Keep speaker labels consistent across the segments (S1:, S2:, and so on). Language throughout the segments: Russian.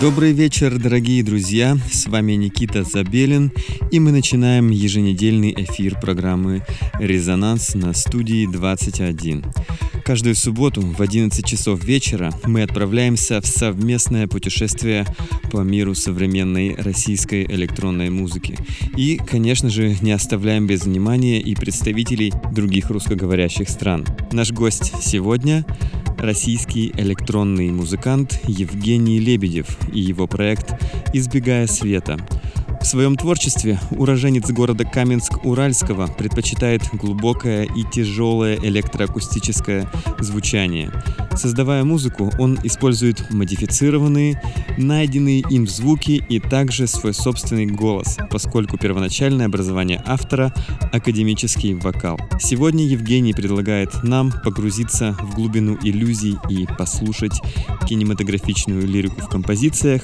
S1: Добрый вечер, дорогие друзья. С вами Никита Забелин, и мы начинаем еженедельный эфир программы «Резонанс» на студии 21. Каждую субботу в 11 часов вечера мы отправляемся в совместное путешествие по миру современной российской электронной музыки. И, конечно же, не оставляем без внимания и представителей других русскоговорящих стран. Наш гость сегодня российский электронный музыкант Евгений Лебедев и его проект «Избегая света», в своем творчестве уроженец города Каменск-Уральского предпочитает глубокое и тяжелое электроакустическое звучание. Создавая музыку, он использует модифицированные, найденные им звуки и также свой собственный голос, поскольку первоначальное образование автора – академический вокал. Сегодня Евгений предлагает нам погрузиться в глубину иллюзий и послушать кинематографичную лирику в композициях,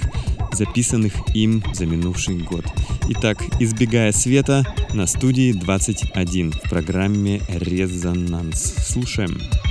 S1: записанных им за минувший год. Итак, «Избегая света» на студии 21 в программе «Резонанс». Слушаем.
S2: yeah,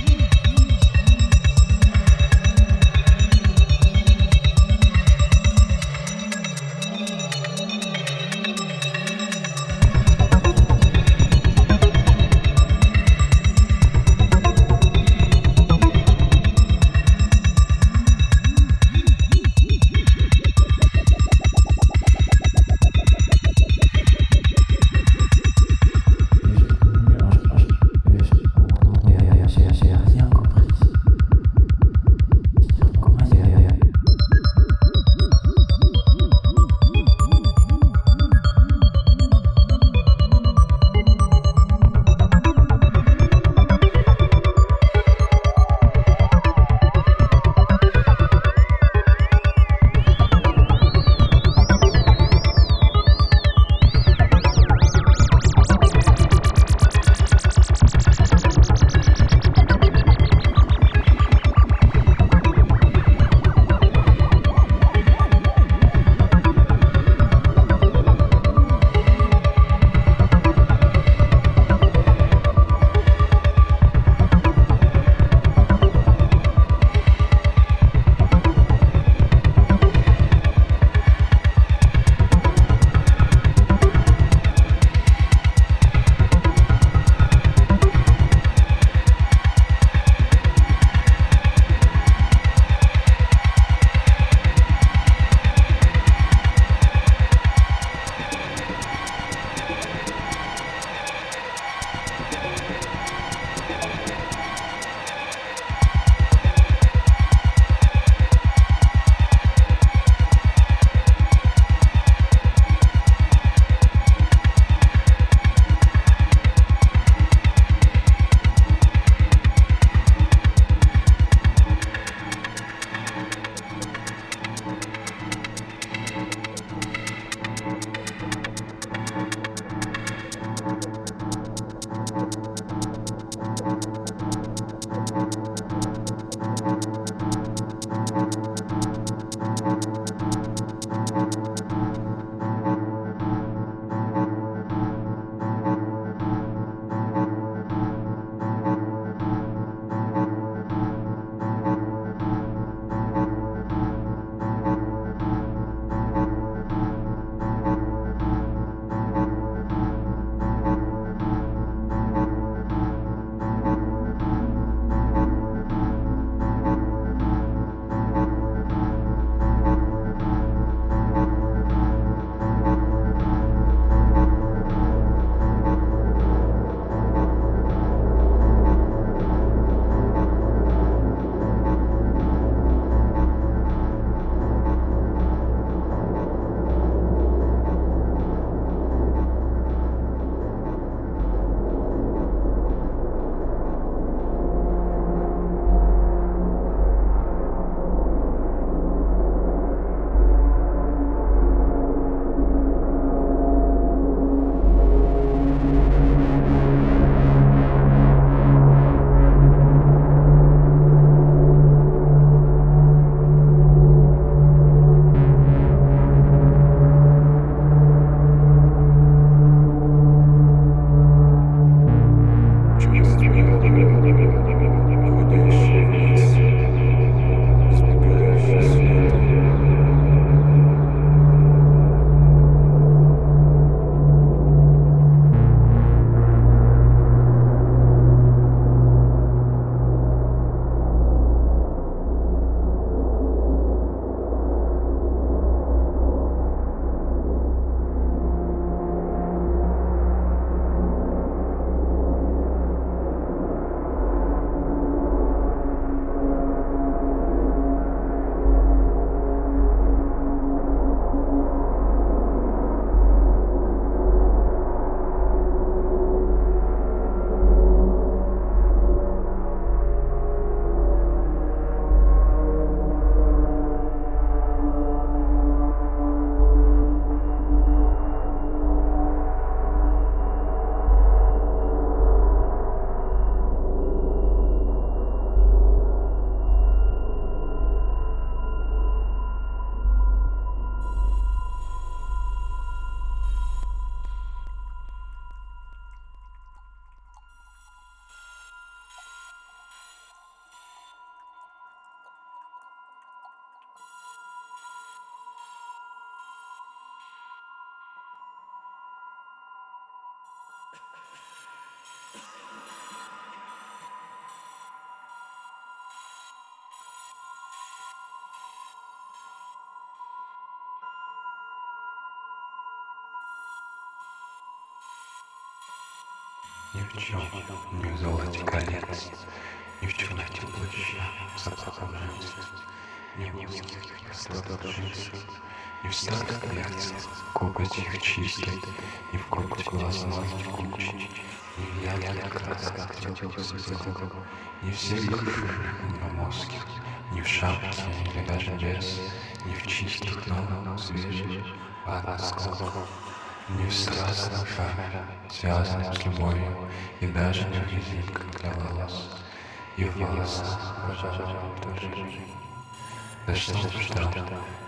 S2: Ни в чем, ни в золоте колец, ни в черноте плаща, запахом женских, ни в узких просторах джинсов, ни в старых коготь их чистый, ни в коготь глаз моих кучей, ни в ярких красках теплых цветов, ни в серых громоздких, ни в шапке или даже без, ни в чистых новых свежих подносках. Не в страстном шаре, связанном с любовью, И даже не резинках для волос, И в волосах, пожалуй, тоже. Да что ждал,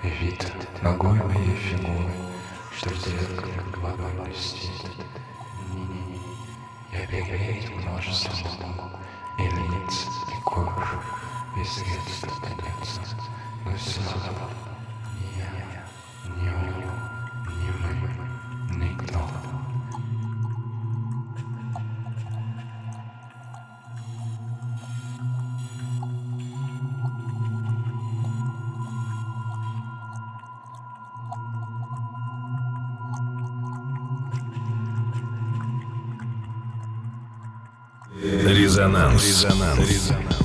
S2: и вид ногой моей фигуры, Что в зеркале водой блестит. Я перегреть множество могу, И лиц, и кожу, и средств донеться, Но все равно
S3: Резонанс. Резонанс. Резонанс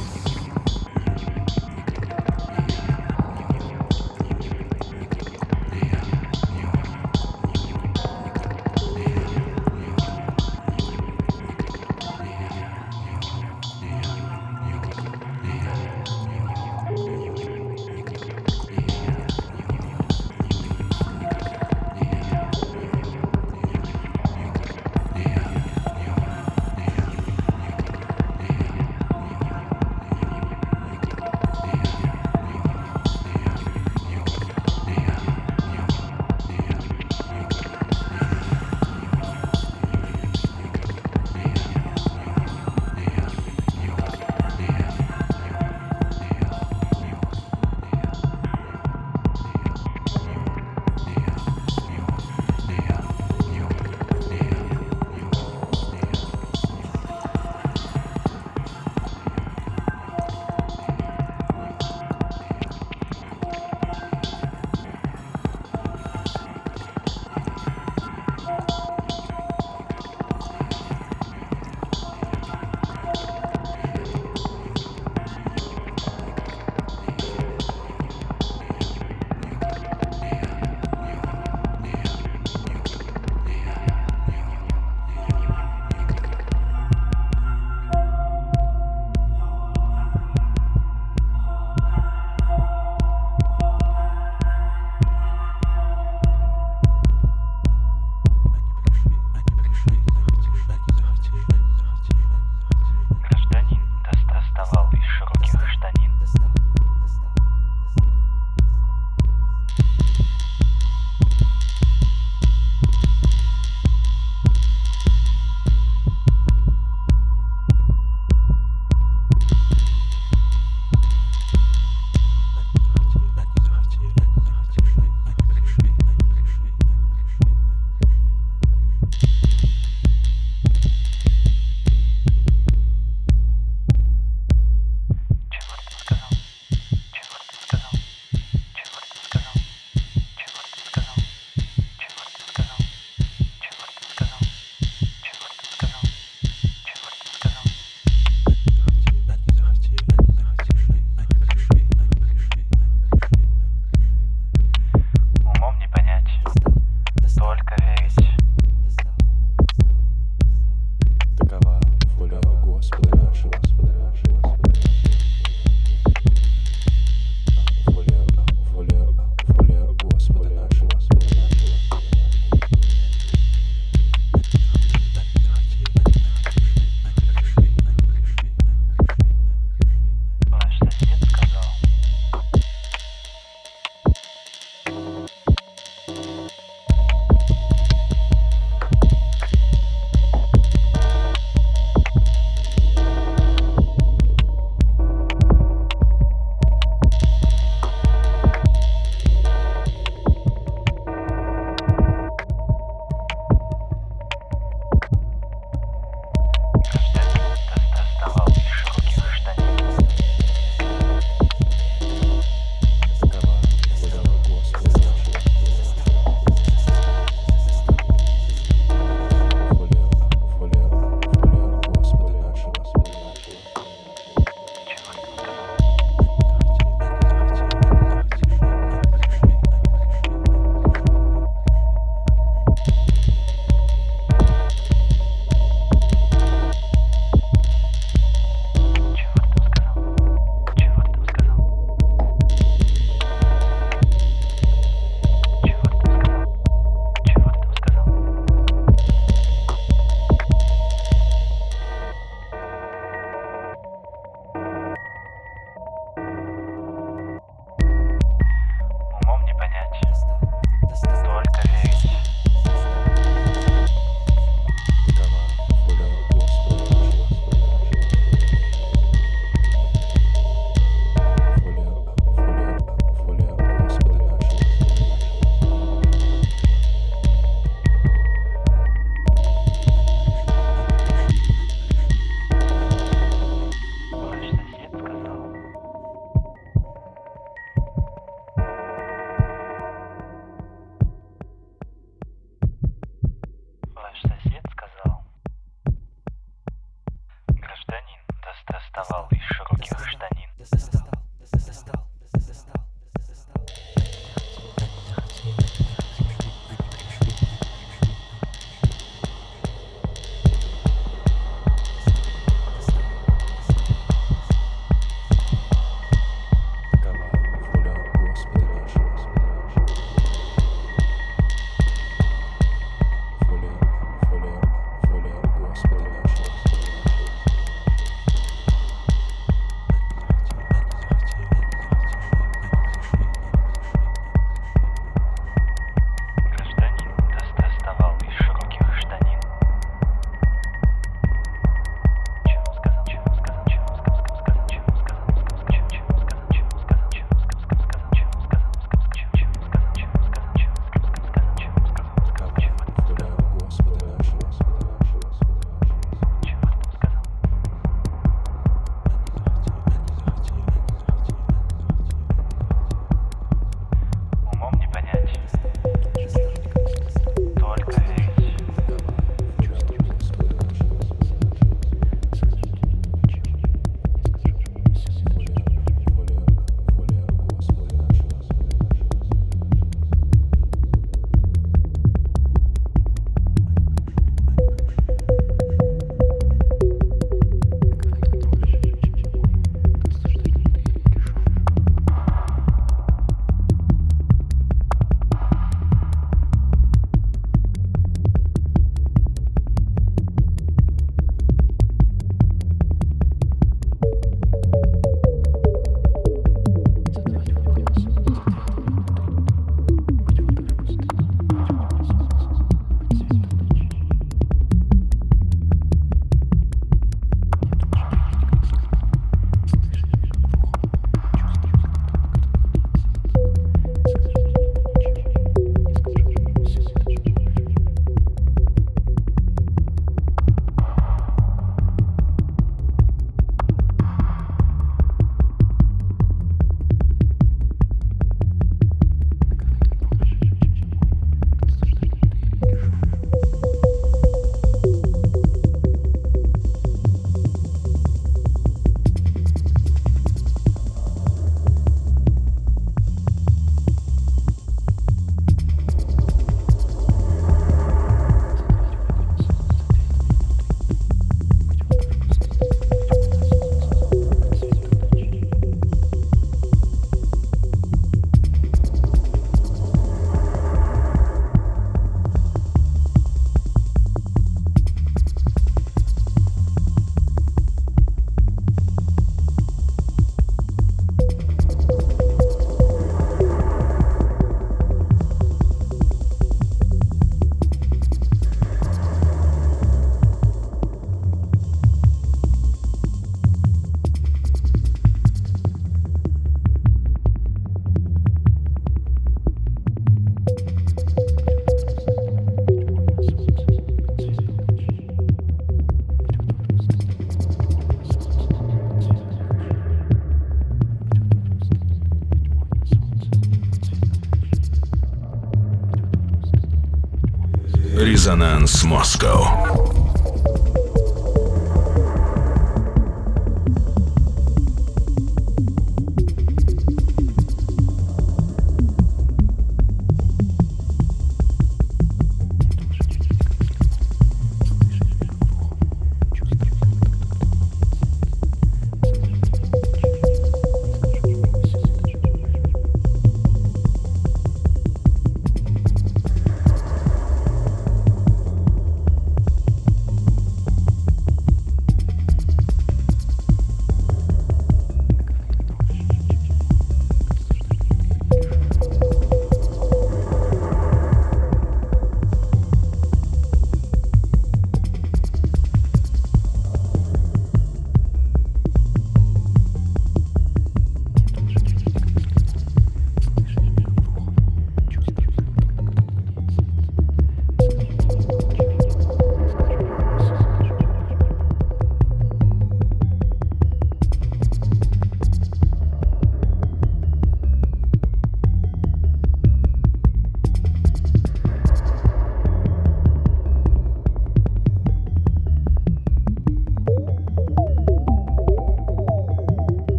S3: Москва.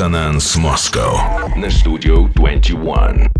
S3: Резонанс Москва на студию 21.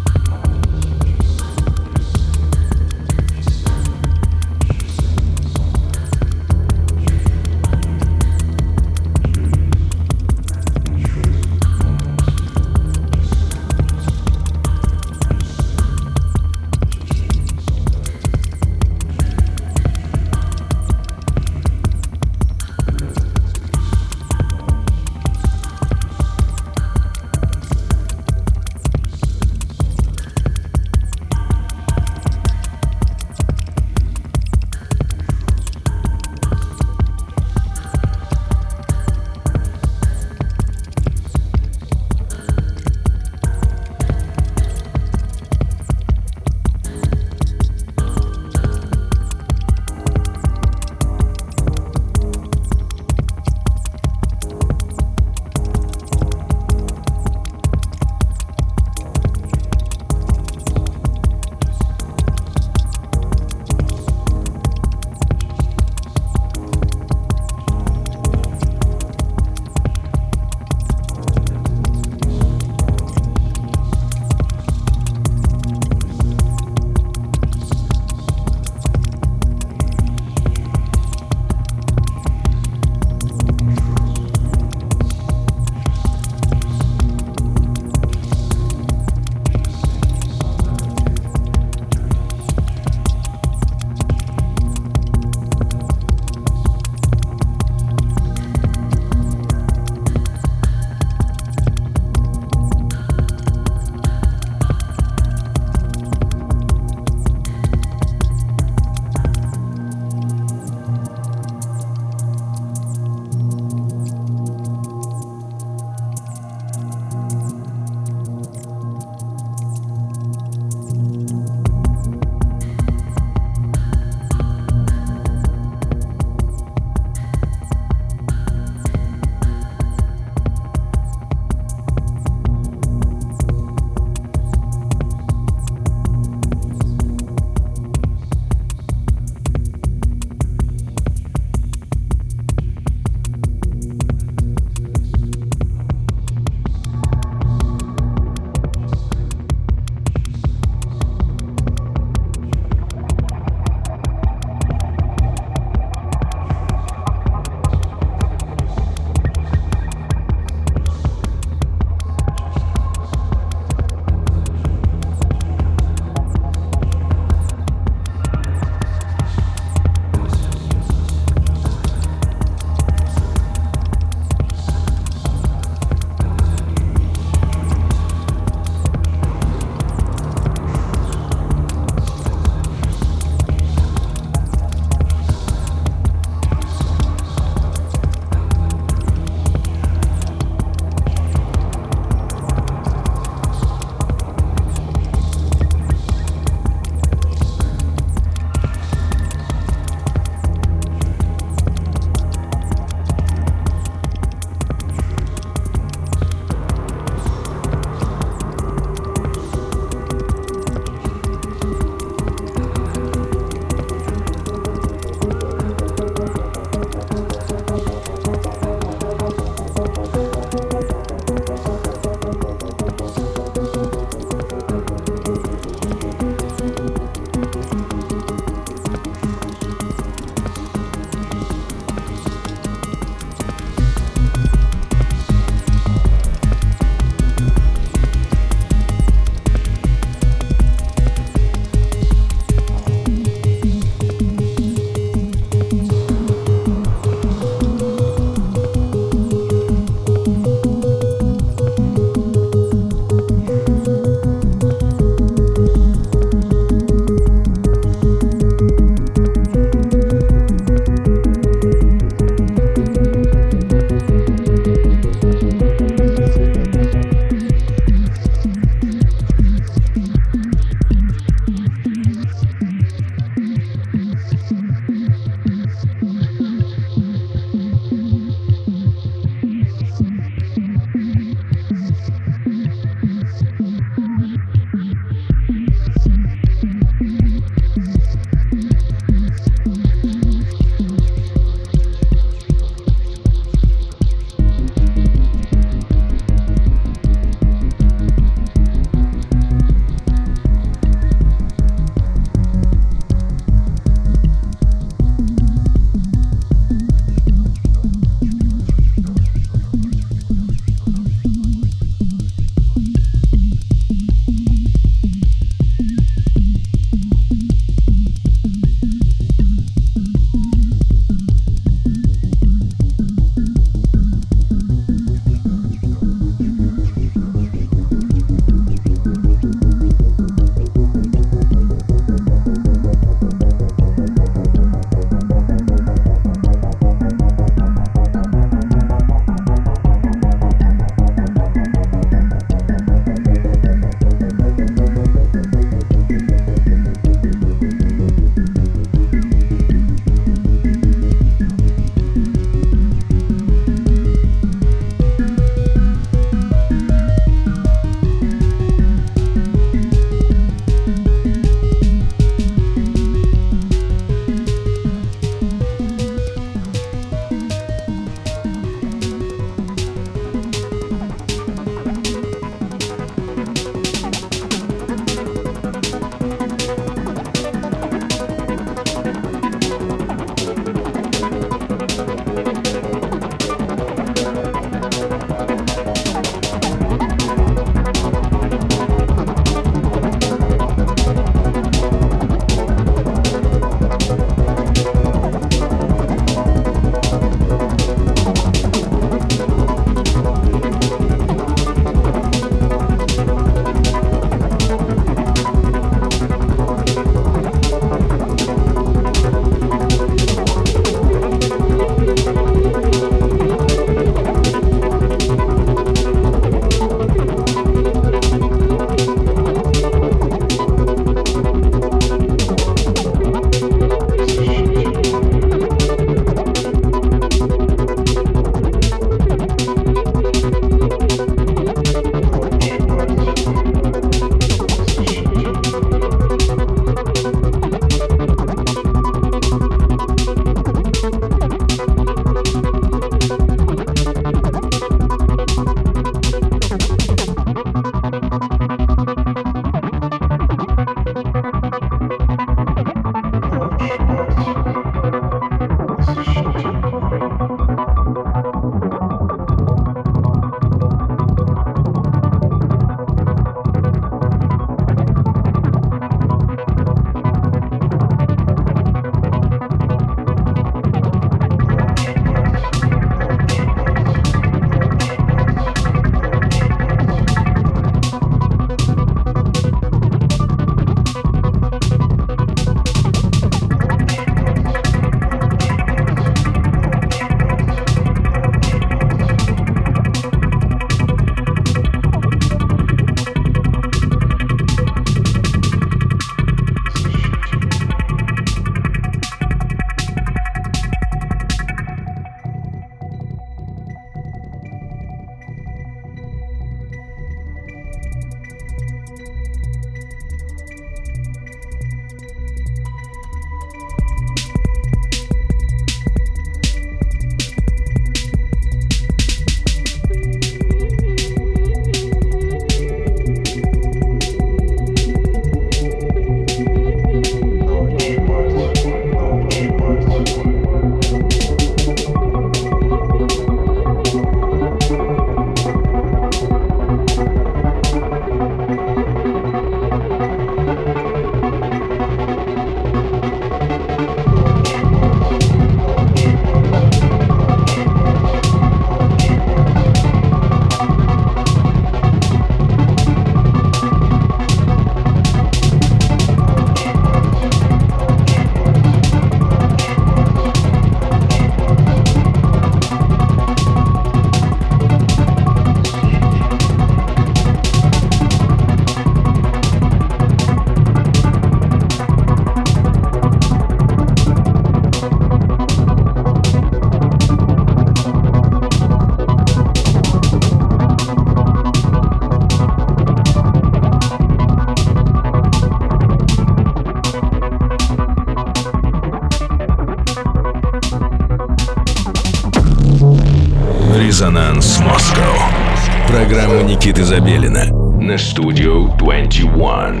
S3: Забелина на студию 21.